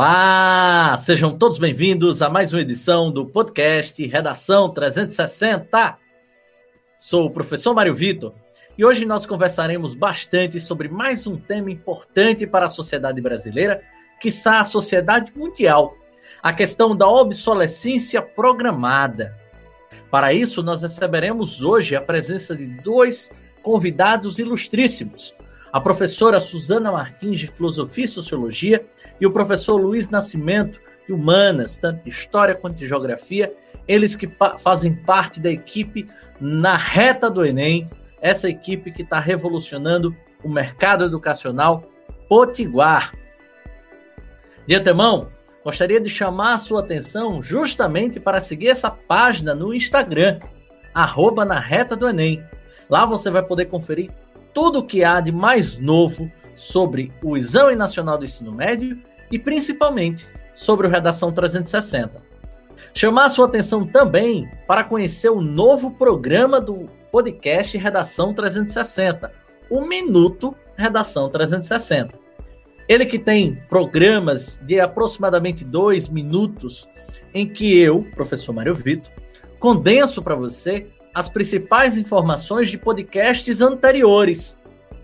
Olá, sejam todos bem-vindos a mais uma edição do podcast Redação 360. Sou o professor Mário Vitor e hoje nós conversaremos bastante sobre mais um tema importante para a sociedade brasileira, quiçá a sociedade mundial, a questão da obsolescência programada. Para isso, nós receberemos hoje a presença de dois convidados ilustríssimos, a professora Suzana Martins, de Filosofia e Sociologia, e o professor Luiz Nascimento, de Humanas, tanto de História quanto de Geografia, eles que pa fazem parte da equipe na reta do Enem, essa equipe que está revolucionando o mercado educacional potiguar. De antemão, gostaria de chamar a sua atenção justamente para seguir essa página no Instagram, arroba na reta do Enem. Lá você vai poder conferir tudo o que há de mais novo sobre o Exame Nacional do Ensino Médio e principalmente sobre o Redação 360. Chamar a sua atenção também para conhecer o novo programa do podcast Redação 360, o Minuto Redação 360. Ele que tem programas de aproximadamente dois minutos em que eu, professor Mário Vitor, condenso para você as principais informações de podcasts anteriores,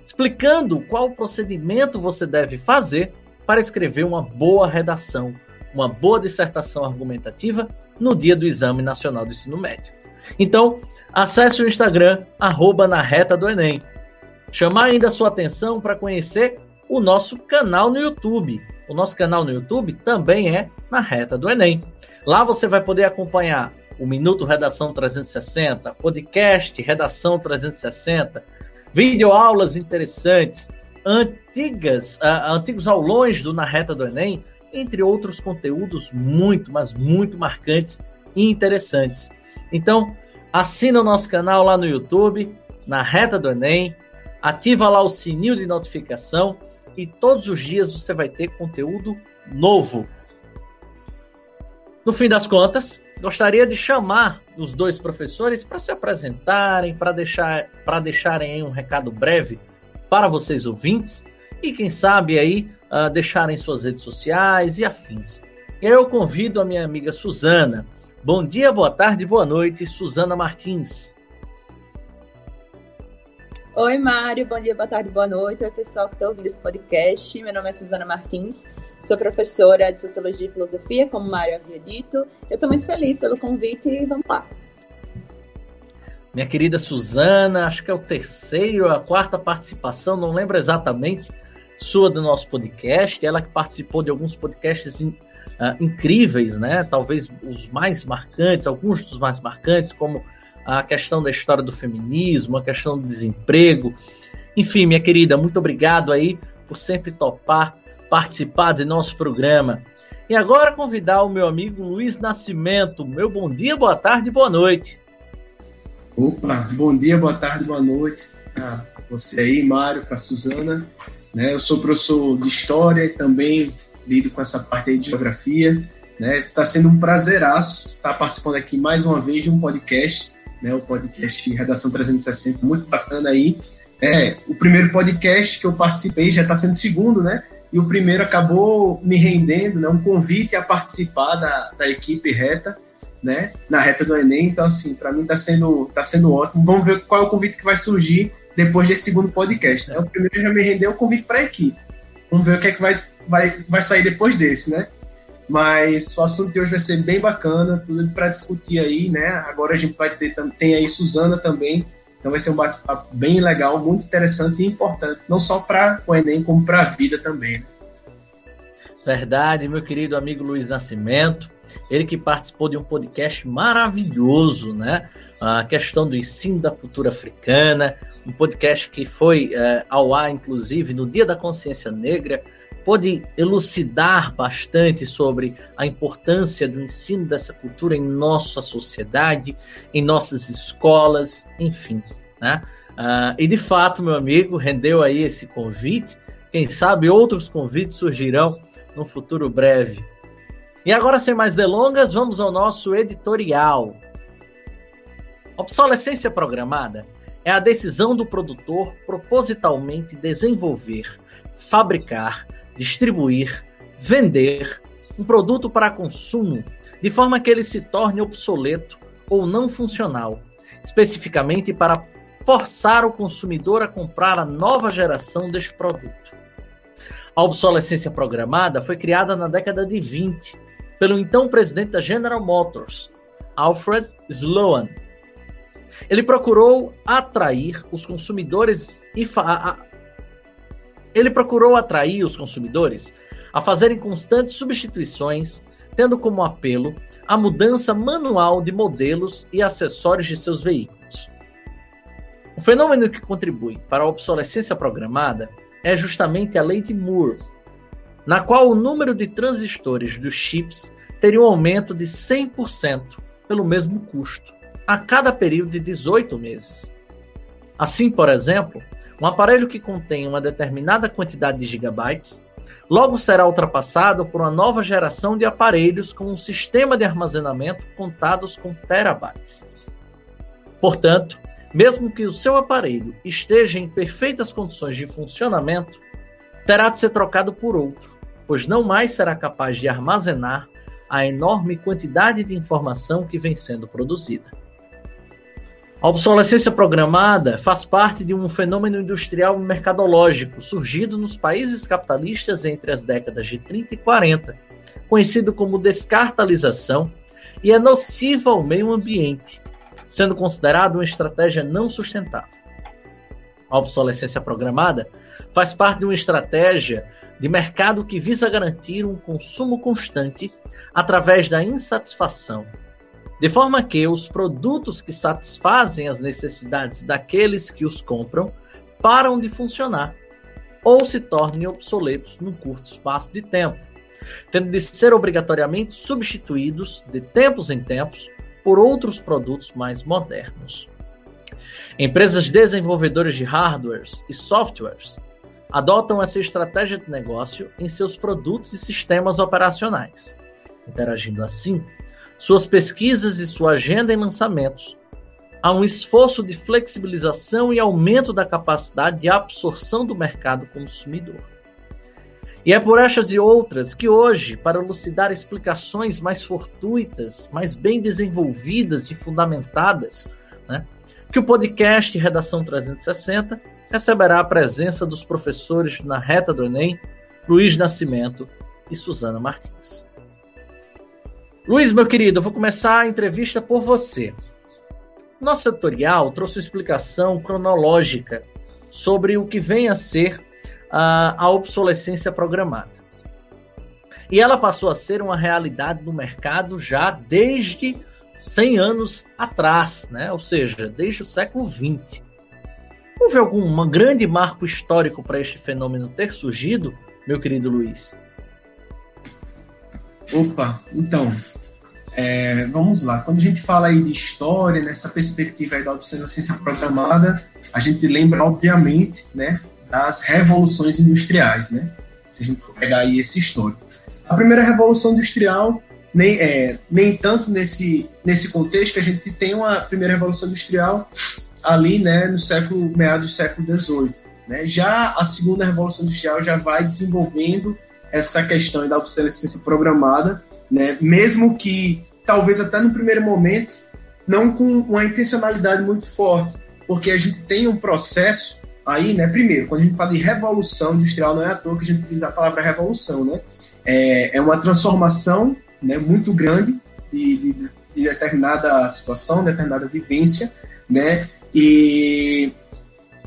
explicando qual procedimento você deve fazer para escrever uma boa redação, uma boa dissertação argumentativa no dia do Exame Nacional do Ensino Médio. Então, acesse o Instagram, arroba na reta do Enem. Chamar ainda a sua atenção para conhecer o nosso canal no YouTube. O nosso canal no YouTube também é na reta do Enem. Lá você vai poder acompanhar o Minuto Redação 360, podcast Redação 360, videoaulas interessantes, antigas, uh, antigos aulões do Na Reta do Enem, entre outros conteúdos muito, mas muito marcantes e interessantes. Então, assina o nosso canal lá no YouTube, Na Reta do Enem, ativa lá o sininho de notificação e todos os dias você vai ter conteúdo novo. No fim das contas, gostaria de chamar os dois professores para se apresentarem, para deixar, para deixarem um recado breve para vocês ouvintes e quem sabe aí uh, deixarem suas redes sociais e afins. Eu convido a minha amiga Suzana. Bom dia, boa tarde, boa noite, Suzana Martins. Oi, Mário, bom dia, boa tarde, boa noite. Oi, pessoal que está ouvindo esse podcast. Meu nome é Suzana Martins, Sou professora de Sociologia e Filosofia, como o Mário havia dito. Eu estou muito feliz pelo convite e vamos lá. Minha querida Suzana, acho que é o terceiro, a quarta participação, não lembro exatamente, sua do nosso podcast. Ela que participou de alguns podcasts in, uh, incríveis, né? Talvez os mais marcantes, alguns dos mais marcantes, como a questão da história do feminismo, a questão do desemprego. Enfim, minha querida, muito obrigado aí por sempre topar participar de nosso programa. E agora convidar o meu amigo Luiz Nascimento. Meu bom dia, boa tarde, boa noite. Opa, bom dia, boa tarde, boa noite para você aí, Mário, para Suzana. Né, eu sou professor de História e também lido com essa parte aí de Geografia. Está né, tá sendo um prazeraço estar participando aqui mais uma vez de um podcast, né, o podcast Redação 360, muito bacana aí. É, o primeiro podcast que eu participei já está sendo segundo, né? E o primeiro acabou me rendendo, né, um convite a participar da, da equipe reta, né, na reta do Enem. Então, assim, para mim está sendo, tá sendo ótimo. Vamos ver qual é o convite que vai surgir depois desse segundo podcast. Né? O primeiro já me rendeu o convite para a equipe. Vamos ver o que é que vai, vai, vai sair depois desse, né? Mas o assunto de hoje vai ser bem bacana, tudo para discutir aí, né? Agora a gente vai ter tem aí Suzana também, então vai ser um bate-papo bem legal, muito interessante e importante, não só para o Enem, como para a vida também. Né? Verdade, meu querido amigo Luiz Nascimento, ele que participou de um podcast maravilhoso, né? A questão do ensino da cultura africana, um podcast que foi é, ao ar, inclusive, no Dia da Consciência Negra, pôde elucidar bastante sobre a importância do ensino dessa cultura em nossa sociedade, em nossas escolas, enfim. Né? Uh, e de fato, meu amigo, rendeu aí esse convite. Quem sabe outros convites surgirão no futuro breve. E agora, sem mais delongas, vamos ao nosso editorial. Obsolescência programada é a decisão do produtor propositalmente desenvolver, fabricar, distribuir, vender um produto para consumo de forma que ele se torne obsoleto ou não funcional, especificamente para forçar o consumidor a comprar a nova geração deste produto. A obsolescência programada foi criada na década de 20 pelo então presidente da General Motors, Alfred Sloan. Ele procurou atrair os consumidores e ele procurou atrair os consumidores a fazerem constantes substituições, tendo como apelo a mudança manual de modelos e acessórios de seus veículos. O fenômeno que contribui para a obsolescência programada é justamente a lei de Moore, na qual o número de transistores dos chips teria um aumento de 100% pelo mesmo custo, a cada período de 18 meses. Assim, por exemplo, um aparelho que contém uma determinada quantidade de gigabytes logo será ultrapassado por uma nova geração de aparelhos com um sistema de armazenamento contados com terabytes. Portanto, mesmo que o seu aparelho esteja em perfeitas condições de funcionamento, terá de ser trocado por outro, pois não mais será capaz de armazenar a enorme quantidade de informação que vem sendo produzida. A obsolescência programada faz parte de um fenômeno industrial mercadológico surgido nos países capitalistas entre as décadas de 30 e 40, conhecido como descartalização, e é nociva ao meio ambiente, sendo considerado uma estratégia não sustentável. A obsolescência programada faz parte de uma estratégia de mercado que visa garantir um consumo constante através da insatisfação de forma que os produtos que satisfazem as necessidades daqueles que os compram param de funcionar ou se tornem obsoletos num curto espaço de tempo, tendo de ser obrigatoriamente substituídos de tempos em tempos por outros produtos mais modernos. Empresas desenvolvedoras de hardwares e softwares adotam essa estratégia de negócio em seus produtos e sistemas operacionais, interagindo assim suas pesquisas e sua agenda em lançamentos, há um esforço de flexibilização e aumento da capacidade de absorção do mercado consumidor. E é por estas e outras que hoje, para elucidar explicações mais fortuitas, mais bem desenvolvidas e fundamentadas, né, que o podcast Redação 360 receberá a presença dos professores na reta do Enem, Luiz Nascimento e Suzana Martins. Luiz, meu querido, eu vou começar a entrevista por você. Nosso tutorial trouxe uma explicação cronológica sobre o que vem a ser a, a obsolescência programada. E ela passou a ser uma realidade no mercado já desde 100 anos atrás, né? ou seja, desde o século XX. Houve algum grande marco histórico para este fenômeno ter surgido, meu querido Luiz? Opa, então, é, vamos lá. Quando a gente fala aí de história, nessa perspectiva aí da obsolescência programada, a gente lembra, obviamente, né, das revoluções industriais, né? Se a gente for pegar aí esse histórico. A primeira revolução industrial, nem, é, nem tanto nesse, nesse contexto que a gente tem uma primeira revolução industrial ali, né, no século, meados do século XVIII. Né? Já a segunda revolução industrial já vai desenvolvendo essa questão da obsolescência programada, né? mesmo que talvez até no primeiro momento não com uma intencionalidade muito forte, porque a gente tem um processo aí, né? Primeiro, quando a gente fala de revolução industrial, não é à toa que a gente utiliza a palavra revolução, né? É, é uma transformação né, muito grande de, de, de determinada situação, determinada vivência, né? E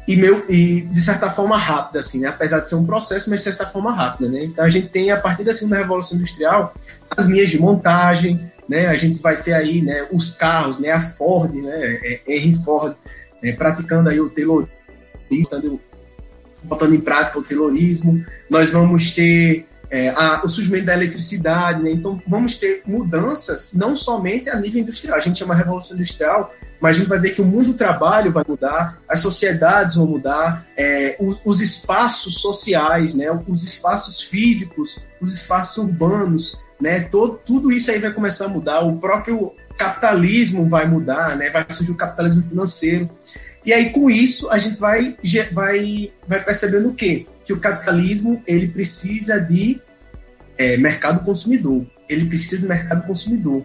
e, meu, e de certa forma rápida, assim, né? apesar de ser um processo, mas de certa forma rápida. Né? Então a gente tem, a partir da segunda revolução industrial, as linhas de montagem, né? a gente vai ter aí né, os carros, né? a Ford, né? É, Henry Ford, né? praticando aí o taylorismo, botando em prática o taylorismo. Nós vamos ter é, a, o surgimento da eletricidade, né? então vamos ter mudanças não somente a nível industrial, a gente chama revolução industrial, mas a gente vai ver que o mundo do trabalho vai mudar, as sociedades vão mudar, é, os, os, espaços sociais, né? os espaços físicos, os espaços urbanos, né? Todo, tudo isso aí vai começar a mudar, o próprio capitalismo vai mudar, né? vai surgir o capitalismo financeiro. E aí, com isso, a gente vai, vai, vai percebendo o quê? Que o capitalismo ele precisa de é, mercado consumidor. Ele precisa do mercado consumidor.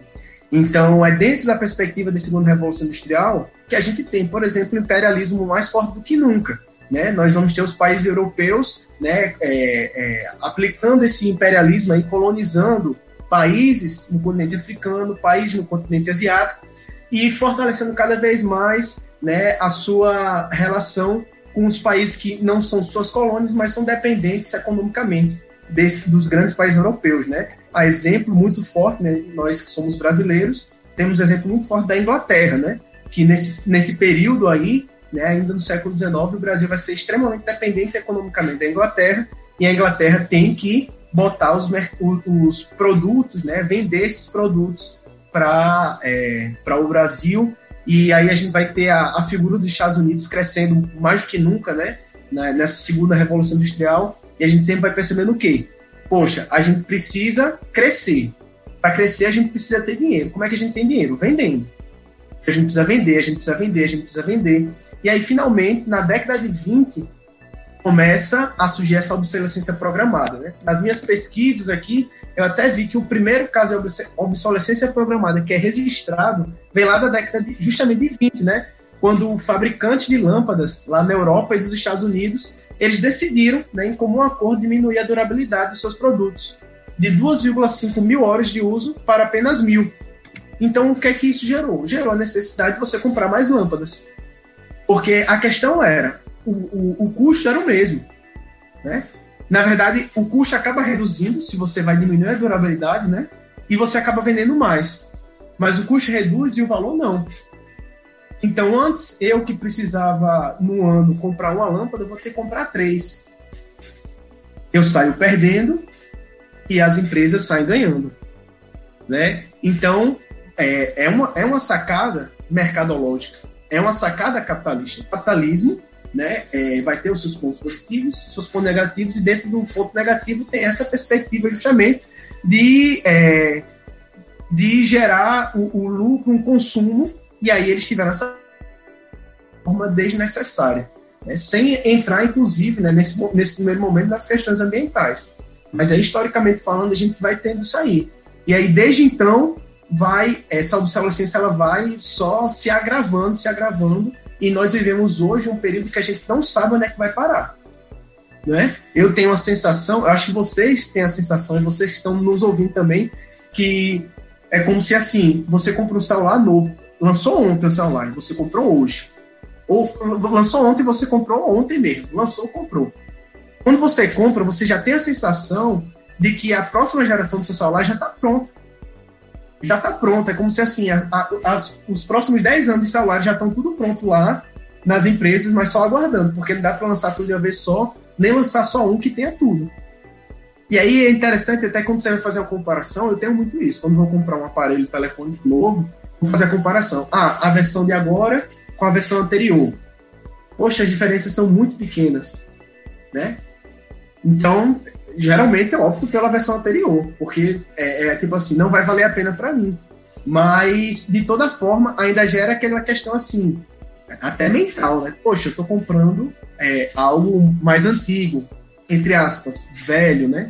Então, é dentro da perspectiva da segunda revolução industrial que a gente tem, por exemplo, o imperialismo mais forte do que nunca. Né? Nós vamos ter os países europeus né, é, é, aplicando esse imperialismo aí, colonizando países no continente africano, países no continente asiático e fortalecendo cada vez mais né, a sua relação com os países que não são suas colônias, mas são dependentes economicamente desse, dos grandes países europeus, né? A exemplo muito forte, né, nós que somos brasileiros, temos exemplo muito forte da Inglaterra, né? Que nesse, nesse período aí, né, ainda no século XIX, o Brasil vai ser extremamente dependente economicamente da Inglaterra e a Inglaterra tem que botar os, os produtos, né, vender esses produtos para é, o Brasil e aí a gente vai ter a, a figura dos Estados Unidos crescendo mais do que nunca, né? nessa segunda revolução industrial, e a gente sempre vai percebendo o quê? Poxa, a gente precisa crescer. Para crescer, a gente precisa ter dinheiro. Como é que a gente tem dinheiro? Vendendo. A gente precisa vender, a gente precisa vender, a gente precisa vender. E aí, finalmente, na década de 20, começa a surgir essa obsolescência programada. Né? Nas minhas pesquisas aqui, eu até vi que o primeiro caso de obsolescência programada que é registrado vem lá da década de, justamente de 20, né? quando o fabricante de lâmpadas lá na Europa e dos Estados Unidos, eles decidiram, né, em comum acordo, diminuir a durabilidade dos seus produtos de 2,5 mil horas de uso para apenas mil. Então, o que é que isso gerou? Gerou a necessidade de você comprar mais lâmpadas. Porque a questão era, o, o, o custo era o mesmo. Né? Na verdade, o custo acaba reduzindo se você vai diminuir a durabilidade, né? E você acaba vendendo mais. Mas o custo reduz e o valor não. Então, antes, eu que precisava, no ano, comprar uma lâmpada, eu vou ter que comprar três. Eu saio perdendo e as empresas saem ganhando. Né? Então, é, é, uma, é uma sacada mercadológica, é uma sacada capitalista. O capitalismo né, é, vai ter os seus pontos positivos, seus pontos negativos, e dentro do ponto negativo tem essa perspectiva justamente de, é, de gerar o, o, lucro, um consumo, e aí eles tiveram essa forma desnecessária, né, sem entrar, inclusive, né, nesse, nesse primeiro momento nas questões ambientais. Mas aí, historicamente falando, a gente vai tendo isso aí. E aí, desde então, vai essa obsolescência ela vai só se agravando, se agravando, e nós vivemos hoje um período que a gente não sabe onde é que vai parar. Né? Eu tenho a sensação, eu acho que vocês têm a sensação, e vocês estão nos ouvindo também, que é como se assim, você comprou um celular novo, lançou ontem o celular, você comprou hoje. Ou lançou ontem, você comprou ontem mesmo, lançou, comprou. Quando você compra, você já tem a sensação de que a próxima geração do seu celular já está pronta já está pronta. É como se assim, a, a, as, os próximos 10 anos de celular já estão tudo pronto lá nas empresas, mas só aguardando, porque não dá para lançar tudo de uma vez só, nem lançar só um que tenha tudo. E aí é interessante, até quando você vai fazer uma comparação, eu tenho muito isso. Quando vou comprar um aparelho telefônico novo, vou fazer a comparação. Ah, a versão de agora com a versão anterior. Poxa, as diferenças são muito pequenas, né? Então, geralmente eu opto pela versão anterior, porque é, é tipo assim, não vai valer a pena para mim. Mas, de toda forma, ainda gera aquela questão assim, até mental, né? Poxa, eu tô comprando é, algo mais antigo, entre aspas, velho, né?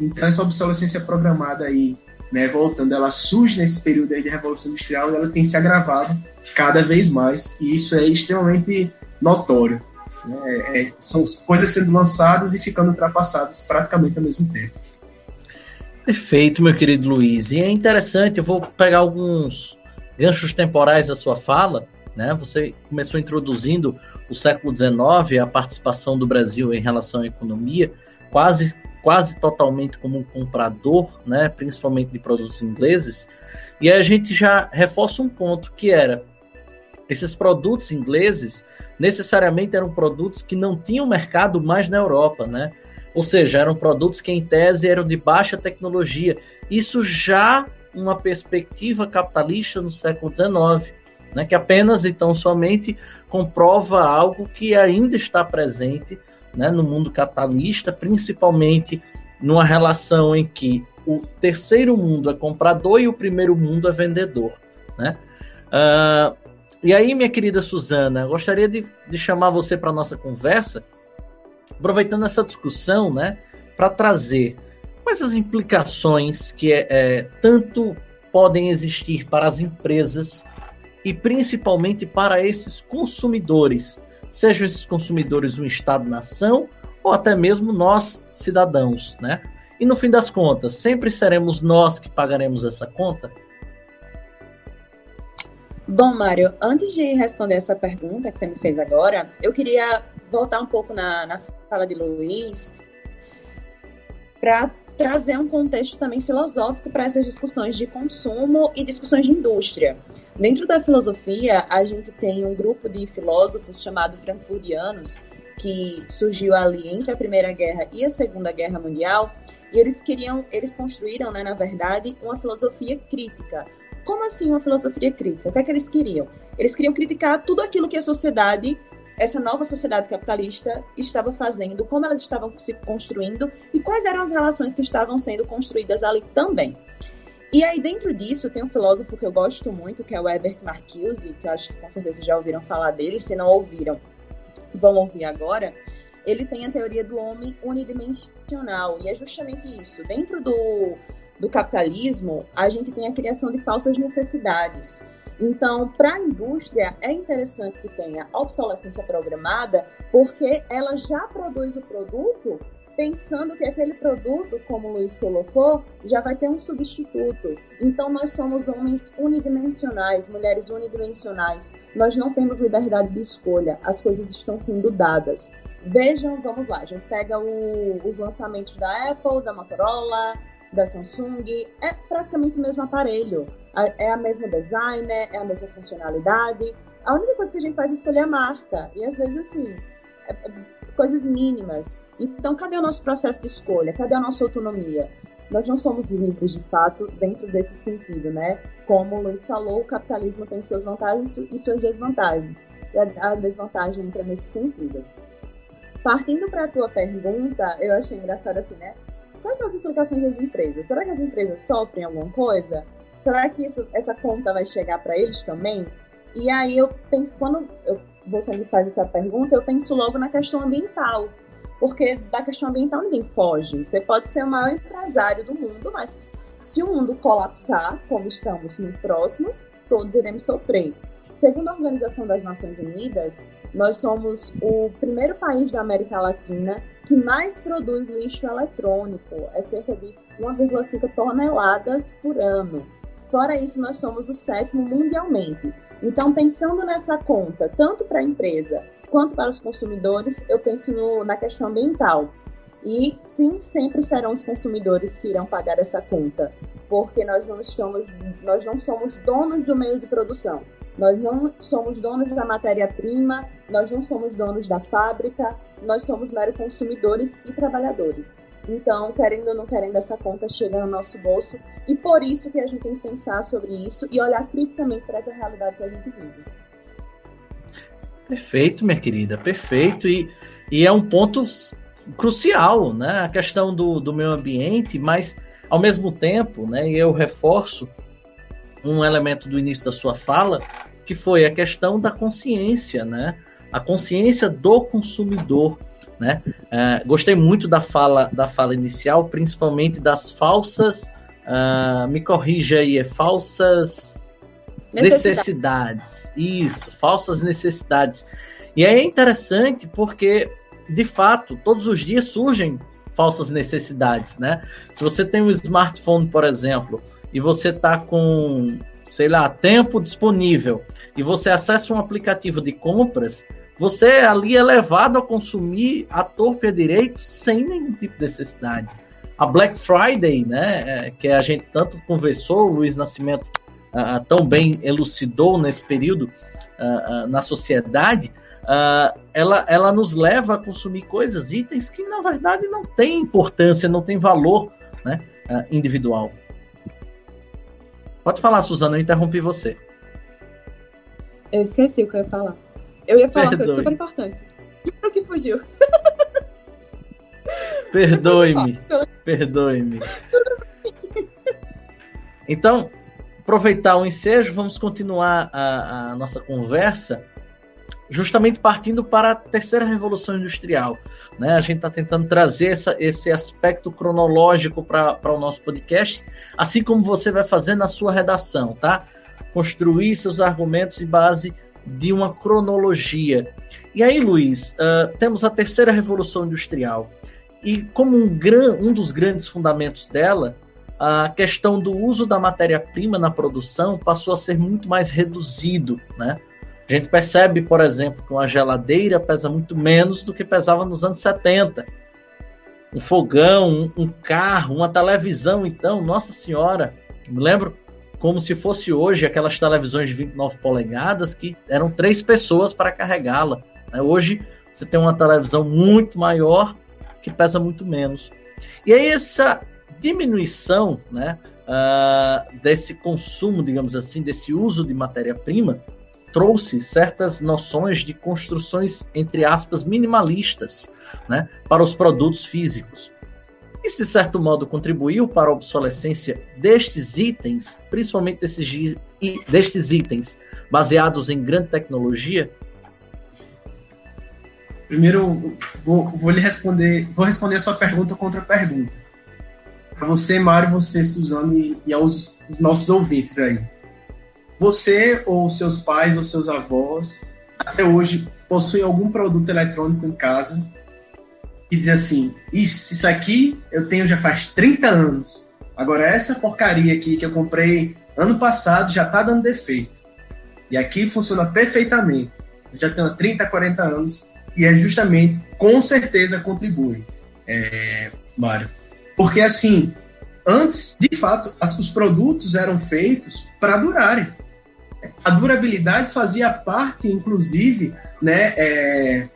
Então, essa obsolescência programada aí, né, voltando, ela surge nesse período aí de Revolução Industrial e ela tem se agravado cada vez mais, e isso é extremamente notório. Né? É, são coisas sendo lançadas e ficando ultrapassadas praticamente ao mesmo tempo. Perfeito, meu querido Luiz. E é interessante, eu vou pegar alguns ganchos temporais da sua fala. Né? Você começou introduzindo o século XIX, a participação do Brasil em relação à economia, quase, quase totalmente como um comprador, né? principalmente de produtos ingleses. E a gente já reforça um ponto que era esses produtos ingleses necessariamente eram produtos que não tinham mercado mais na Europa, né? Ou seja, eram produtos que em tese eram de baixa tecnologia. Isso já uma perspectiva capitalista no século XIX, né? Que apenas então somente comprova algo que ainda está presente, né? No mundo capitalista, principalmente numa relação em que o terceiro mundo é comprador e o primeiro mundo é vendedor, né? Uh, e aí, minha querida Suzana, gostaria de, de chamar você para nossa conversa, aproveitando essa discussão, né, para trazer quais as implicações que é, é, tanto podem existir para as empresas e principalmente para esses consumidores, sejam esses consumidores um Estado-nação ou até mesmo nós, cidadãos, né? E no fim das contas, sempre seremos nós que pagaremos essa conta? Bom, Mário, antes de responder essa pergunta que você me fez agora, eu queria voltar um pouco na, na fala de Luiz para trazer um contexto também filosófico para essas discussões de consumo e discussões de indústria. Dentro da filosofia, a gente tem um grupo de filósofos chamado Frankfurtianos, que surgiu ali entre a Primeira Guerra e a Segunda Guerra Mundial, e eles queriam, eles construíram, né, na verdade, uma filosofia crítica. Como assim uma filosofia crítica? O que é que eles queriam? Eles queriam criticar tudo aquilo que a sociedade essa nova sociedade capitalista estava fazendo, como elas estavam se construindo e quais eram as relações que estavam sendo construídas ali também. E aí, dentro disso, tem um filósofo que eu gosto muito, que é o Herbert Marcuse, que eu acho que com certeza já ouviram falar dele, se não ouviram, vão ouvir agora. Ele tem a teoria do homem unidimensional, e é justamente isso. Dentro do, do capitalismo, a gente tem a criação de falsas necessidades. Então, para a indústria, é interessante que tenha obsolescência programada, porque ela já produz o produto pensando que aquele produto, como o Luiz colocou, já vai ter um substituto. Então, nós somos homens unidimensionais, mulheres unidimensionais. Nós não temos liberdade de escolha, as coisas estão sendo dadas. Vejam, vamos lá, a gente pega o, os lançamentos da Apple, da Motorola, da Samsung, é praticamente o mesmo aparelho. É a mesma design, é a mesma funcionalidade. A única coisa que a gente faz é escolher a marca. E às vezes, assim, é, é, coisas mínimas. Então, cadê o nosso processo de escolha? Cadê a nossa autonomia? Nós não somos livres, de fato, dentro desse sentido, né? Como o Luiz falou, o capitalismo tem suas vantagens e suas desvantagens. E a, desvantagem entra nesse sentido. Partindo para a tua pergunta, eu achei engraçado assim, né? Quais são as implicações das empresas? Será que as empresas sofrem alguma coisa? Será que isso, essa conta vai chegar para eles também? E aí eu penso, quando eu, você me faz essa pergunta, eu penso logo na questão ambiental. Porque da questão ambiental ninguém foge. Você pode ser o maior empresário do mundo, mas se o mundo colapsar, como estamos muito próximos, todos iremos sofrer. Segundo a Organização das Nações Unidas, nós somos o primeiro país da América Latina que mais produz lixo eletrônico, é cerca de 1,5 toneladas por ano. Fora isso, nós somos o sétimo mundialmente. Então, pensando nessa conta, tanto para a empresa quanto para os consumidores, eu penso no, na questão ambiental. E sim, sempre serão os consumidores que irão pagar essa conta, porque nós não estamos, nós não somos donos do meio de produção. Nós não somos donos da matéria-prima, nós não somos donos da fábrica, nós somos mero consumidores e trabalhadores. Então, querendo ou não querendo, essa conta chega no nosso bolso e por isso que a gente tem que pensar sobre isso e olhar criticamente para essa realidade que a gente vive. Perfeito, minha querida, perfeito. E, e é um ponto crucial, né? A questão do, do meio ambiente, mas ao mesmo tempo, né? E eu reforço um elemento do início da sua fala, que foi a questão da consciência, né? A consciência do consumidor, né? Uh, gostei muito da fala da fala inicial, principalmente das falsas, uh, me corrija aí, é falsas necessidades. Isso, falsas necessidades. E é interessante porque, de fato, todos os dias surgem falsas necessidades, né? Se você tem um smartphone, por exemplo, e você tá com, sei lá, tempo disponível e você acessa um aplicativo de compras, você ali é levado a consumir a torpe a direito sem nenhum tipo de necessidade. A Black Friday, né, é, que a gente tanto conversou, o Luiz Nascimento uh, tão bem elucidou nesse período uh, na sociedade, ela, ela nos leva a consumir coisas, itens que na verdade não têm importância, não têm valor né, individual. Pode falar, Suzana, eu interrompi você. Eu esqueci o que eu ia falar. Eu ia falar uma coisa super importante. O que fugiu? Perdoe-me. Perdoe-me. Então, aproveitar o ensejo, vamos continuar a, a nossa conversa. Justamente partindo para a terceira revolução industrial. Né? A gente está tentando trazer essa, esse aspecto cronológico para o nosso podcast, assim como você vai fazer na sua redação, tá? Construir seus argumentos em base de uma cronologia. E aí, Luiz, uh, temos a terceira revolução industrial. E como um, gran, um dos grandes fundamentos dela, a questão do uso da matéria-prima na produção passou a ser muito mais reduzido, né? A gente percebe, por exemplo, que uma geladeira pesa muito menos do que pesava nos anos 70. Um fogão, um, carro, uma televisão, então, nossa senhora, me lembro como se fosse hoje aquelas televisões de 29 polegadas que eram três pessoas para carregá-la. Né? Hoje você tem uma televisão muito maior que pesa muito menos. E aí essa diminuição né, uh, desse consumo, digamos assim, desse uso de matéria-prima, trouxe certas noções de construções, entre aspas, minimalistas né, para os produtos físicos. Isso, de certo modo, contribuiu para a obsolescência destes itens, principalmente desses, destes itens baseados em grande tecnologia? Primeiro, vou, vou lhe responder, vou responder a sua pergunta contra pergunta. Para você, Mário, você, Suzano e, e aos nossos ouvintes aí você ou seus pais ou seus avós até hoje possuem algum produto eletrônico em casa e dizem assim: isso, isso aqui eu tenho já faz 30 anos. Agora, essa porcaria aqui que eu comprei ano passado já está dando defeito. E aqui funciona perfeitamente. Eu já tenho 30, 40 anos e é justamente, com certeza, contribui, é, Mário. Porque, assim, antes, de fato, as, os produtos eram feitos para durarem a durabilidade fazia parte, inclusive, né, é,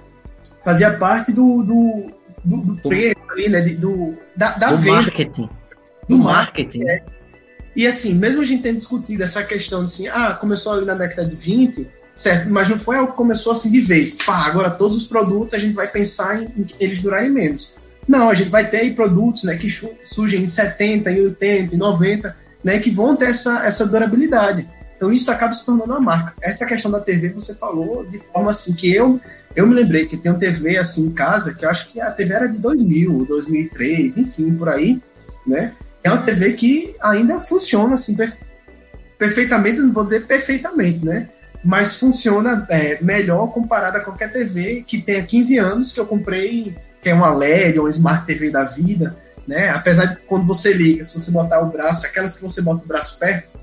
fazia parte do, do, do, do preço ali, né, do, da, da do venda. Marketing. Do, do marketing. marketing. É. E assim, mesmo a gente tendo discutido essa questão assim, ah, começou ali na década de 20, certo? Mas não foi algo que começou assim de vez. Pá, agora todos os produtos a gente vai pensar em, em eles durarem menos. Não, a gente vai ter aí produtos né, que surgem em 70, em 80, em 90, né, que vão ter essa, essa durabilidade. Então isso acaba se tornando uma marca. Essa questão da TV você falou de forma assim que eu eu me lembrei que tem um TV assim em casa que eu acho que a TV era de 2000, 2003, enfim, por aí, né? É uma TV que ainda funciona assim perfeitamente, não vou dizer perfeitamente, né? Mas funciona é, melhor comparada a qualquer TV que tenha 15 anos que eu comprei, que é uma LED ou uma Smart TV da vida, né? Apesar de quando você liga, se você botar o braço, aquelas que você bota o braço perto,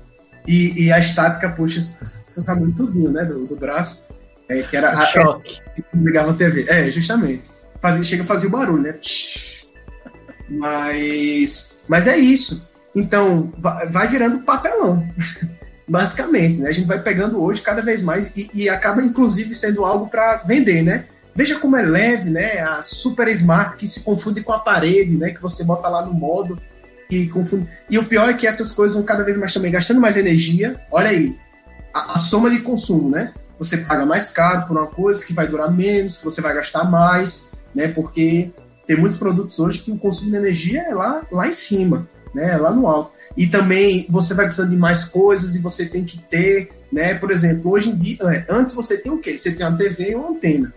e, e a estática puxa, você sabe tudinho, né, do, do braço, é, que era a, choque. que ligava a TV. É, justamente. Fazia, chega a fazer o barulho, né? Mas, mas é isso. Então, vai, vai virando papelão, basicamente. Né? A gente vai pegando hoje cada vez mais e, e acaba, inclusive, sendo algo para vender, né? Veja como é leve, né? A Super Smart que se confunde com a parede, né? Que você bota lá no modo e. E o pior é que essas coisas vão cada vez mais também gastando mais energia. Olha aí, a, a, soma de consumo, né? Você paga mais caro por uma coisa que vai durar menos, que você vai gastar mais, né? Porque tem muitos produtos hoje que o consumo de energia é lá, lá em cima, né? É lá no alto. E também você vai precisando de mais coisas e você tem que ter, né? Por exemplo, hoje em dia, é, antes você tem o quê? Você tem uma TV e uma antena.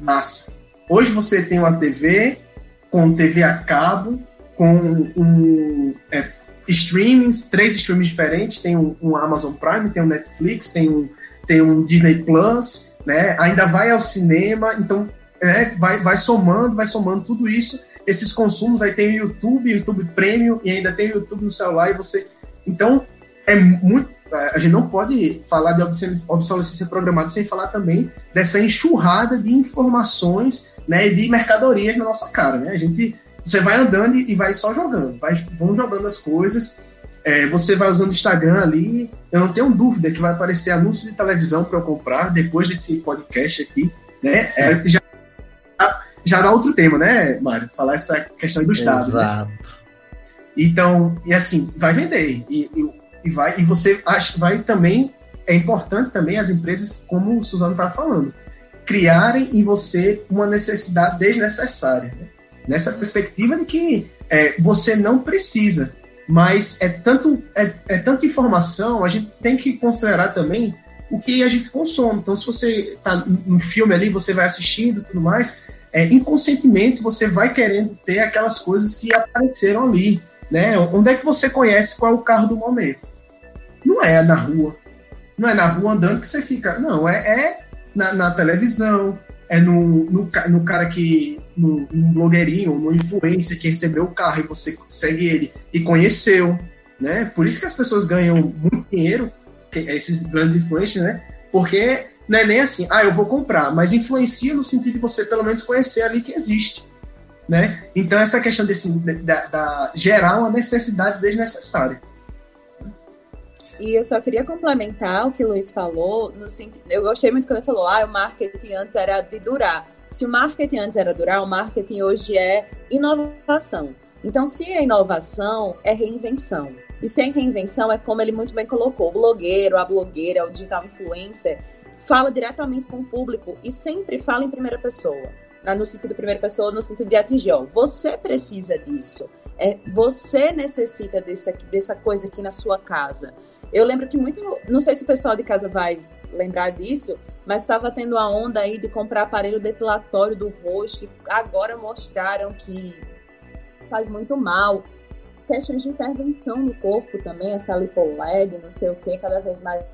Massa. Hoje você tem uma TV com TV a cabo, com um é, streamings, três streamings diferentes, tem um, um, Amazon Prime, tem um Netflix, tem um, tem um Disney Plus, né? Ainda vai ao cinema, então é, vai, vai somando, vai somando tudo isso, esses consumos, aí tem o YouTube, YouTube Premium, e ainda tem o YouTube no celular, e você. Então, é muito. A gente não pode falar de obsolescência programada sem falar também dessa enxurrada de informações né, de mercadorias na nossa cara. Né? A gente você vai andando e vai só jogando, vai, vão jogando as coisas. É, você vai usando o Instagram ali. Eu não tenho dúvida que vai aparecer anúncio de televisão para eu comprar depois desse podcast aqui, né? É, já, já dá outro tema, né, Mário? Falar essa questão dos dados. Né? Exato. Né? Então, e assim, vai vender. E, e, e, vai, e você acha, vai também. É importante também as empresas, como o Suzano estava falando, criarem em você uma necessidade desnecessária. Né? Nessa perspectiva de que é, você não precisa, mas é tanto é, é tanta informação, a gente tem que considerar também o que a gente consome. Então, se você está num filme ali, você vai assistindo e tudo mais, é, inconscientemente você vai querendo ter aquelas coisas que apareceram ali. Né? Onde é que você conhece qual é o carro do momento? Não é na rua. Não é na rua andando que você fica. Não, é, é na, na televisão, é no, no, no cara que. No, blogueirinho, no influencer que recebeu o carro e você segue ele e conheceu. Né? Por isso que as pessoas ganham muito dinheiro, esses grandes influencers, né? Porque não é nem assim, ah, eu vou comprar, mas influencia no sentido de você pelo menos conhecer ali que existe. Né? Então essa questão desse, da, da gerar uma necessidade desnecessária. E eu só queria complementar o que o Luiz falou, no eu gostei muito quando ele falou, ah, o marketing antes era de durar. Se o marketing antes era durar, o marketing hoje é inovação. Então, se é inovação, é reinvenção. E sem reinvenção, é como ele muito bem colocou, o blogueiro, a blogueira, o digital influencer, fala diretamente com o público e sempre fala em primeira pessoa. No sentido primeira pessoa, no sentido de atingir, ó, você precisa disso. É, você necessita desse, dessa coisa aqui na sua casa. Eu lembro que muito, não sei se o pessoal de casa vai lembrar disso, mas estava tendo a onda aí de comprar aparelho depilatório do rosto. Agora mostraram que faz muito mal. Questões de intervenção no corpo também, essa lipoled, não sei o que, cada vez mais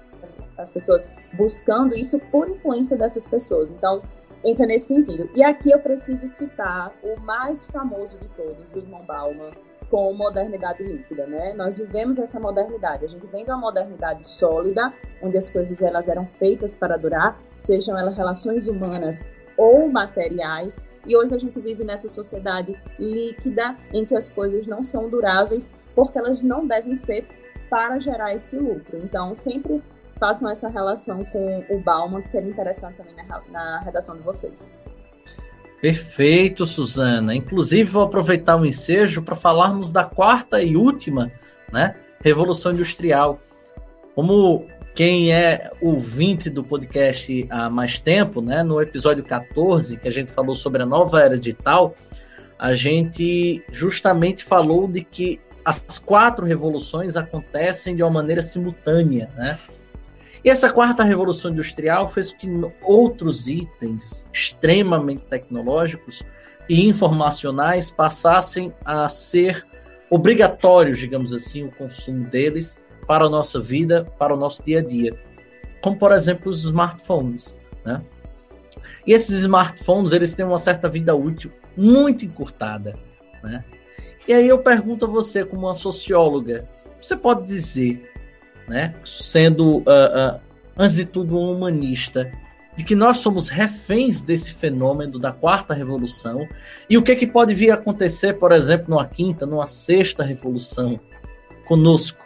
as pessoas buscando isso por influência dessas pessoas. Então, entra nesse sentido. E aqui eu preciso citar o mais famoso de todos, Zygmunt Bauman, com modernidade líquida, né? Nós vivemos essa modernidade. A gente vem de uma modernidade sólida, onde as coisas elas eram feitas para durar, sejam elas relações humanas ou materiais, e hoje a gente vive nessa sociedade líquida em que as coisas não são duráveis porque elas não devem ser para gerar esse lucro. Então, sempre façam essa relação com o Bauman, que seria interessante também na, na redação de vocês. Perfeito, Suzana. Inclusive, vou aproveitar o ensejo para falarmos da quarta e última, né? Revolução Industrial. Como quem é ouvinte do podcast há mais tempo, né? No episódio 14, que a gente falou sobre a nova era digital, a gente justamente falou de que as quatro revoluções acontecem de uma maneira simultânea, né? E essa quarta revolução industrial fez com que outros itens extremamente tecnológicos e informacionais passassem a ser obrigatórios, digamos assim, o consumo deles para a nossa vida, para o nosso dia a dia. Como, por exemplo, os smartphones, né? E esses smartphones, eles têm uma certa vida útil muito encurtada, né? E aí eu pergunto a você, como uma socióloga, você pode dizer né? Sendo, uh, uh, antes de tudo, um humanista, de que nós somos reféns desse fenômeno da quarta revolução e o que, que pode vir a acontecer, por exemplo, numa quinta, numa sexta revolução conosco.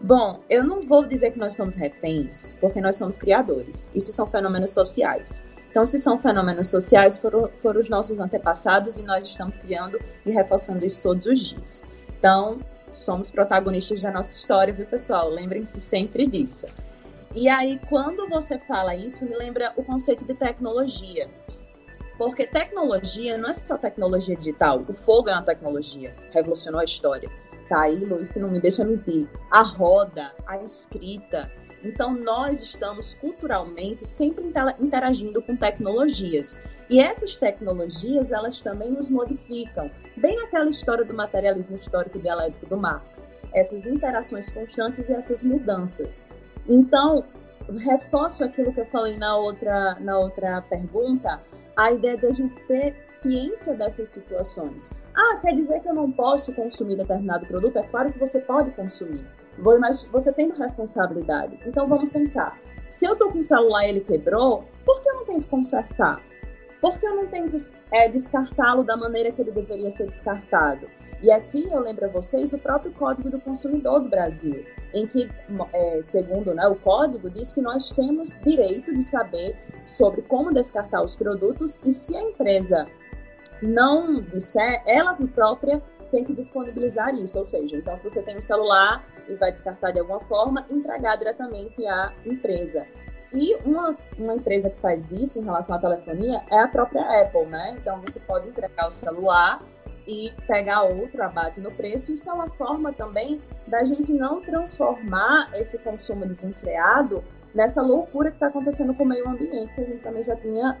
Bom, eu não vou dizer que nós somos reféns, porque nós somos criadores. Isso são fenômenos sociais. Então, se são fenômenos sociais, foram, foram os nossos antepassados e nós estamos criando e reforçando isso todos os dias. Então, somos protagonistas da nossa história, viu, pessoal? Lembrem-se sempre disso. E aí, quando você fala isso, me lembra o conceito de tecnologia. Porque tecnologia não é só tecnologia digital. O fogo é uma tecnologia, revolucionou a história. Tá aí, Luiz, que não me deixa mentir. A roda, a escrita. Então, nós estamos culturalmente sempre interagindo com tecnologias. E essas tecnologias, elas também nos modificam, bem naquela história do materialismo histórico dialético do Marx, essas interações constantes e essas mudanças. Então, reforço aquilo que eu falei na outra, na outra pergunta, a ideia da gente ter ciência dessas situações. Ah, quer dizer que eu não posso consumir determinado produto? É claro que você pode consumir, mas você tem responsabilidade. Então vamos pensar. Se eu estou com o celular e ele quebrou, por que eu não tento consertar? Por que eu não tento é, descartá-lo da maneira que ele deveria ser descartado? E aqui eu lembro a vocês o próprio Código do Consumidor do Brasil, em que, é, segundo né, o código, diz que nós temos direito de saber sobre como descartar os produtos e se a empresa não disser, ela própria tem que disponibilizar isso. Ou seja, então se você tem um celular e vai descartar de alguma forma, entregar diretamente à empresa. E uma, uma empresa que faz isso em relação à telefonia é a própria Apple, né? Então você pode entregar o celular e pegar outro abate no preço. Isso é uma forma também da gente não transformar esse consumo desenfreado nessa loucura que está acontecendo com o meio ambiente, que a gente também já tinha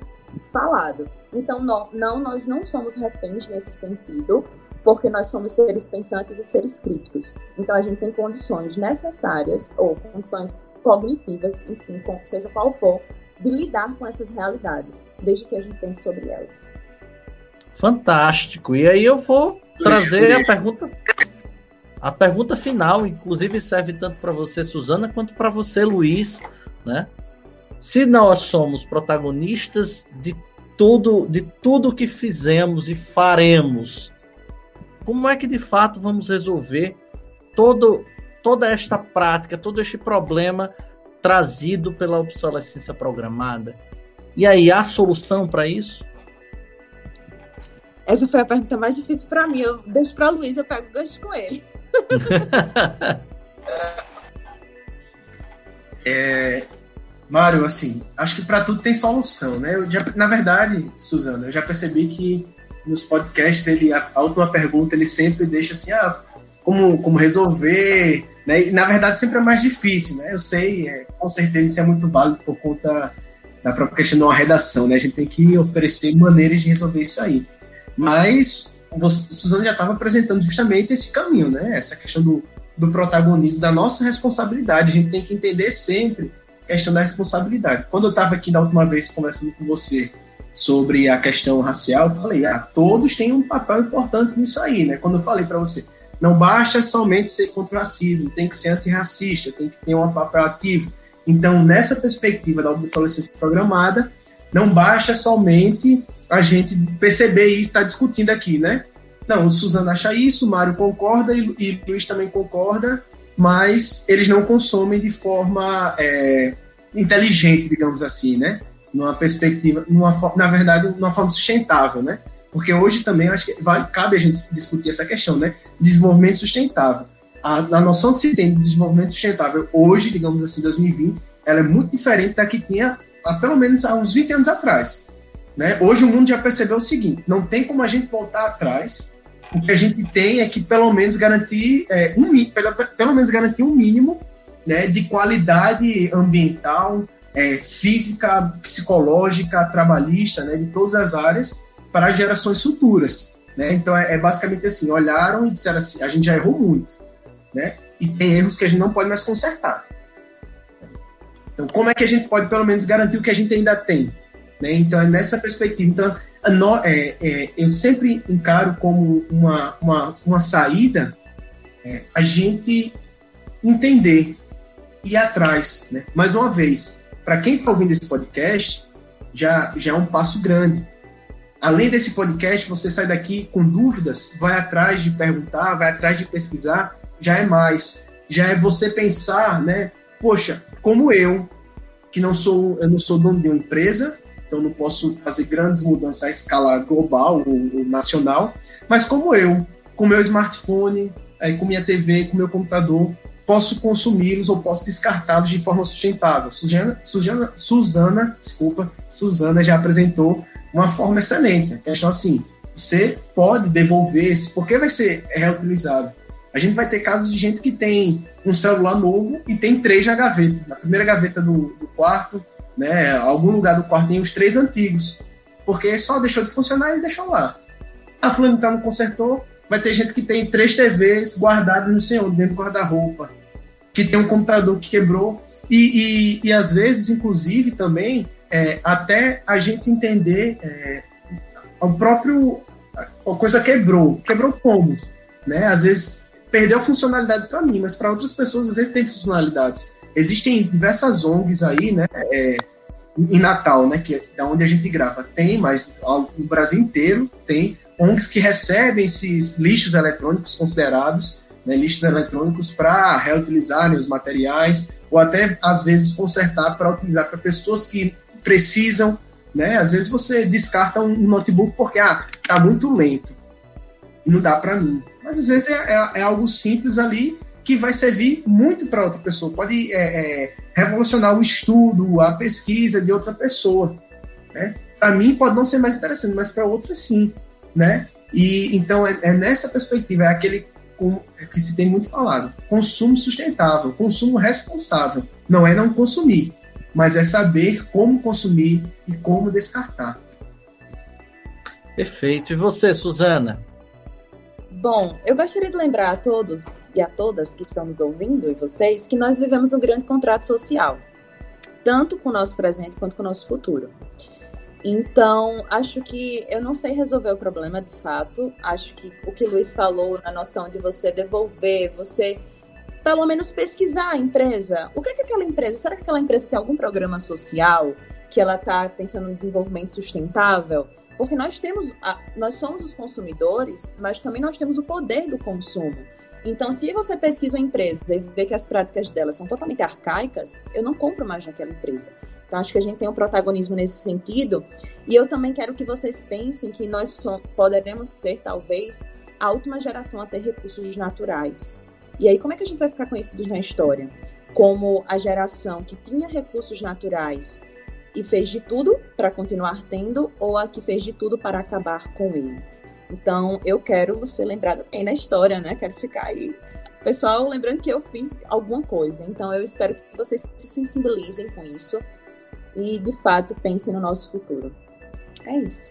falado. Então, não, não, nós não somos reféns nesse sentido, porque nós somos seres pensantes e seres críticos. Então, a gente tem condições necessárias, ou condições cognitivas, enfim, seja qual for, de lidar com essas realidades, desde que a gente pense sobre elas. Fantástico. E aí eu vou trazer a pergunta a pergunta final, inclusive serve tanto para você, Suzana, quanto para você, Luiz, né? Se nós somos protagonistas de tudo, de tudo que fizemos e faremos, como é que de fato vamos resolver todo, toda esta prática, todo este problema trazido pela obsolescência programada? E aí, há solução para isso? Essa foi a pergunta mais difícil para mim. Eu deixo para Luiz, eu pego o gancho com ele. é, Mário, assim, acho que para tudo tem solução, né? Eu já, na verdade, Suzana, eu já percebi que nos podcasts ele a, a, última pergunta ele sempre deixa assim, ah, como, como resolver, né? E, na verdade sempre é mais difícil, né? Eu sei, é, com certeza isso é muito válido por conta da própria questão de uma redação, né? A gente tem que oferecer maneiras de resolver isso aí. Mas Suzana já estava apresentando justamente esse caminho, né? Essa questão do, do protagonismo, da nossa responsabilidade. A gente tem que entender sempre a questão da responsabilidade. Quando eu estava aqui da última vez conversando com você sobre a questão racial, eu falei, ah, todos têm um papel importante nisso aí, né? Quando eu falei para você, não basta somente ser contra o racismo, tem que ser antirracista, tem que ter um papel ativo. Então, nessa perspectiva da obsolescência programada, não basta somente a gente perceber e estar discutindo aqui, né? Não, o Suzano acha isso, o Mário concorda e, e Luiz também concorda, mas eles não consomem de forma é, inteligente, digamos assim, né? Numa perspectiva, numa, na verdade, numa forma sustentável, né? Porque hoje também acho que vai, cabe a gente discutir essa questão, né? Desenvolvimento sustentável. A, a noção que se tem de desenvolvimento sustentável hoje, digamos assim, 2020, ela é muito diferente da que tinha há pelo menos há uns 20 anos atrás. Né? Hoje o mundo já percebeu o seguinte: não tem como a gente voltar atrás. O que a gente tem é que pelo menos garantir é, um pelo, pelo menos garantir um mínimo né, de qualidade ambiental, é, física, psicológica, trabalhista, né, de todas as áreas para gerações futuras. Né? Então é, é, basicamente assim: olharam e disseram assim, a gente já errou muito, né? E tem erros que a gente não pode mais consertar. Então, como é que a gente pode pelo menos garantir o que a gente ainda tem? Né? Então, é nessa perspectiva. Então, no, é, é, eu sempre encaro como uma, uma, uma saída é, a gente entender, ir atrás. Né? Mais uma vez, para quem está ouvindo esse podcast, já, já é um passo grande. Além desse podcast, você sai daqui com dúvidas, vai atrás de perguntar, vai atrás de pesquisar, já é mais. Já é você pensar, né? Poxa, como eu, que não sou, eu não sou dono de uma empresa, então não posso fazer grandes mudanças à escala global ou, ou nacional, mas como eu, com meu smartphone, aí, com minha TV, com meu computador, posso consumi-los ou posso descartá-los de forma sustentável. Suzana, Suzana, Suzana, desculpa, Suzana já apresentou uma forma excelente. A questão assim, você pode devolver esse, porque vai ser reutilizado. A gente vai ter casos de gente que tem um celular novo e tem três na gaveta. Na primeira gaveta do, do quarto, né? Algum lugar do quarto tem os três antigos, porque só deixou de funcionar e deixou lá. A fulano tá não consertou, vai ter gente que tem três TVs guardadas no senhor dentro do guarda-roupa, que tem um computador que quebrou e, e, e às vezes, inclusive, também é, até a gente entender é, o próprio a coisa quebrou, quebrou como, né? Às vezes perdeu funcionalidade para mim, mas para outras pessoas às vezes tem funcionalidades. Existem diversas ONGs aí, né? É, em Natal, né? Que é onde a gente grava. Tem, mas no Brasil inteiro tem ONGs que recebem esses lixos eletrônicos considerados né, lixos eletrônicos para reutilizarem os materiais ou até às vezes consertar para utilizar para pessoas que precisam, né? Às vezes você descarta um notebook porque ah, tá muito lento não dá para mim. Mas às vezes é, é, é algo simples ali que vai servir muito para outra pessoa. Pode é, é, revolucionar o estudo, a pesquisa de outra pessoa. Né? Para mim pode não ser mais interessante, mas para outra sim. Né? E então é, é nessa perspectiva, é aquele é que se tem muito falado, consumo sustentável, consumo responsável. Não é não consumir, mas é saber como consumir e como descartar. Perfeito. E você, Suzana? Bom, eu gostaria de lembrar a todos e a todas que estão nos ouvindo e vocês que nós vivemos um grande contrato social, tanto com o nosso presente quanto com o nosso futuro. Então, acho que eu não sei resolver o problema de fato. Acho que o que o Luiz falou na noção de você devolver, você pelo menos pesquisar a empresa. O que é que aquela empresa? Será que aquela empresa tem algum programa social que ela está pensando no desenvolvimento sustentável? Porque nós temos, a, nós somos os consumidores, mas também nós temos o poder do consumo. Então, se você pesquisa uma empresa e vê que as práticas dela são totalmente arcaicas, eu não compro mais naquela empresa. Então, acho que a gente tem um protagonismo nesse sentido. E eu também quero que vocês pensem que nós so poderemos ser, talvez, a última geração a ter recursos naturais. E aí, como é que a gente vai ficar conhecidos na história? Como a geração que tinha recursos naturais e fez de tudo para continuar tendo, ou a que fez de tudo para acabar com ele. Então, eu quero ser lembrada bem na história, né? Quero ficar aí. Pessoal, lembrando que eu fiz alguma coisa. Então, eu espero que vocês se sensibilizem com isso e, de fato, pensem no nosso futuro. É isso.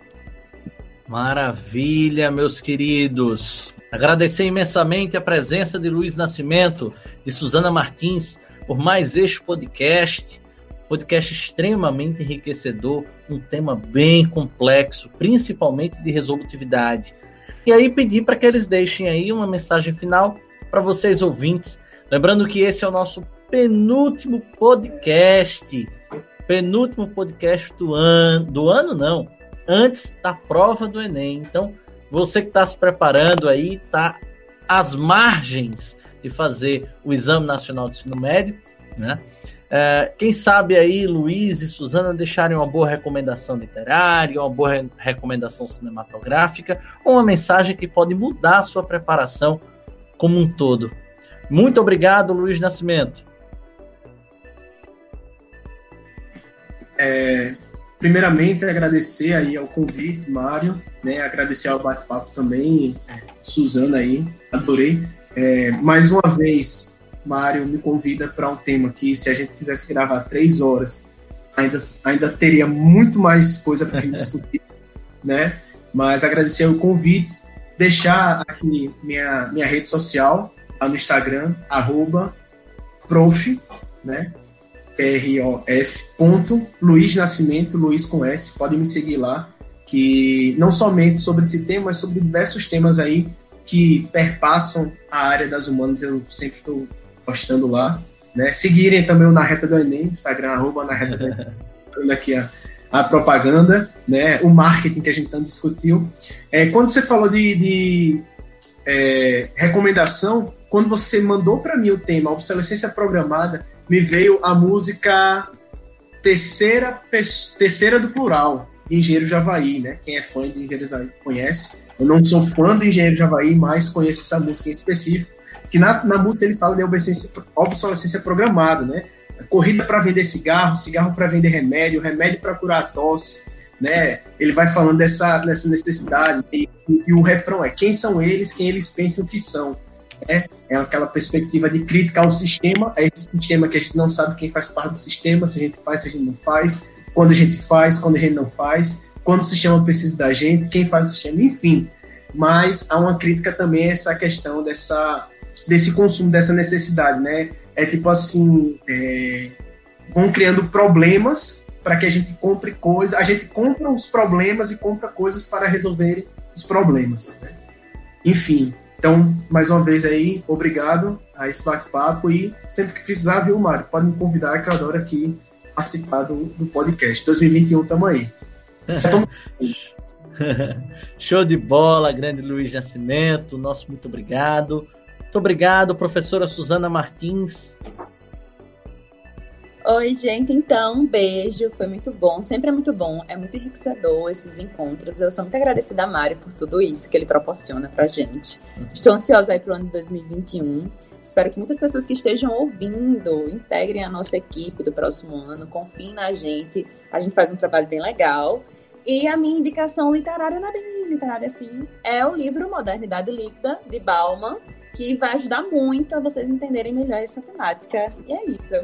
Maravilha, meus queridos. Agradecer imensamente a presença de Luiz Nascimento, de Suzana Martins, por mais este podcast podcast extremamente enriquecedor, um tema bem complexo, principalmente de resolutividade. E aí pedir para que eles deixem aí uma mensagem final para vocês ouvintes, lembrando que esse é o nosso penúltimo podcast, penúltimo podcast do ano, do ano não, antes da prova do Enem. Então, você que está se preparando aí, está às margens de fazer o Exame Nacional de Ensino Médio, né? É, quem sabe aí Luiz e Suzana deixarem uma boa recomendação literária, uma boa re recomendação cinematográfica, ou uma mensagem que pode mudar a sua preparação como um todo. Muito obrigado, Luiz Nascimento. É, primeiramente, agradecer aí ao convite, Mário, né, agradecer ao bate-papo também, Suzana aí, adorei. É, mais uma vez, Mário me convida para um tema que, se a gente quisesse gravar três horas, ainda, ainda teria muito mais coisa para discutir, né? Mas agradecer o convite, deixar aqui minha, minha rede social, lá no Instagram, arroba prof, né? P-R-O-F, ponto, Luiz Nascimento, Luiz com S, pode me seguir lá, que não somente sobre esse tema, mas sobre diversos temas aí que perpassam a área das humanas, eu sempre estou postando lá. Né? Seguirem também o Na Reta do Enem, Instagram, arroba Na Reta do Enem, aqui a, a propaganda, né? o marketing que a gente tanto discutiu. É, quando você falou de, de é, recomendação, quando você mandou para mim o tema obsolescência programada, me veio a música terceira, terceira do plural, de Engenheiro Javaí, né? Quem é fã de Engenheiro Javaí conhece. Eu não sou fã do Engenheiro Javaí, mas conheço essa música em específico que na, na música ele fala de obsolescência, obsolescência programada, né? Corrida para vender cigarro, cigarro para vender remédio, remédio para curar a tosse, né? Ele vai falando dessa, dessa necessidade e, e, o refrão é quem são eles, quem eles pensam que são, né? É aquela perspectiva de crítica ao sistema, é esse sistema que a gente não sabe quem faz parte do sistema, se a gente faz, se a gente não faz, quando a gente faz, quando a gente não faz, quando o sistema precisa da gente, quem faz o sistema, enfim. Mas há uma crítica também a essa questão dessa desse consumo, dessa necessidade, né? É tipo assim, é, vão criando problemas para que a gente compre coisas, a gente compra os problemas e compra coisas para resolver os problemas. Né? Enfim, então, mais uma vez aí, obrigado a esse bate-papo e sempre que precisar, viu, Mário? Pode me convidar que eu adoro aqui participar do, do podcast. 2021, tamo aí. Show de bola, grande Luiz Nascimento, nosso muito obrigado. Muito obrigado, professora Suzana Martins. Oi, gente. Então, um beijo. Foi muito bom. Sempre é muito bom. É muito enriquecedor esses encontros. Eu sou muito agradecida a Mário por tudo isso que ele proporciona pra gente. Estou ansiosa aí pro ano de 2021. Espero que muitas pessoas que estejam ouvindo integrem a nossa equipe do próximo ano, confiem na gente. A gente faz um trabalho bem legal. E a minha indicação literária não é bem literária assim, é o livro Modernidade Líquida, de Bauman, que vai ajudar muito a vocês entenderem melhor essa temática. E é isso.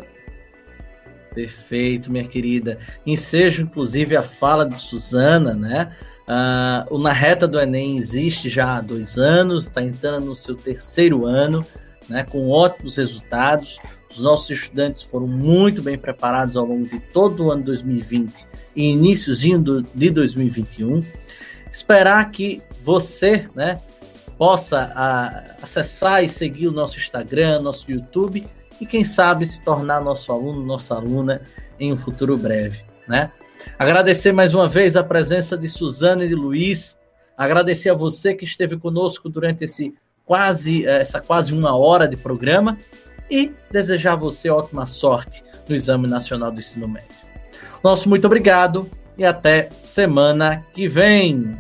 Perfeito, minha querida. Ensejo, inclusive, a fala de Suzana, né? Uh, o Na Reta do Enem existe já há dois anos, está entrando no seu terceiro ano, né, com ótimos resultados. Os nossos estudantes foram muito bem preparados ao longo de todo o ano 2020 e iníciozinho de 2021. Esperar que você né, possa a, acessar e seguir o nosso Instagram, nosso YouTube e quem sabe se tornar nosso aluno, nossa aluna em um futuro breve, né? Agradecer mais uma vez a presença de Suzana e de Luiz, agradecer a você que esteve conosco durante esse quase essa quase uma hora de programa e desejar a você ótima sorte no Exame Nacional do Ensino Médio. Nosso muito obrigado e até semana que vem.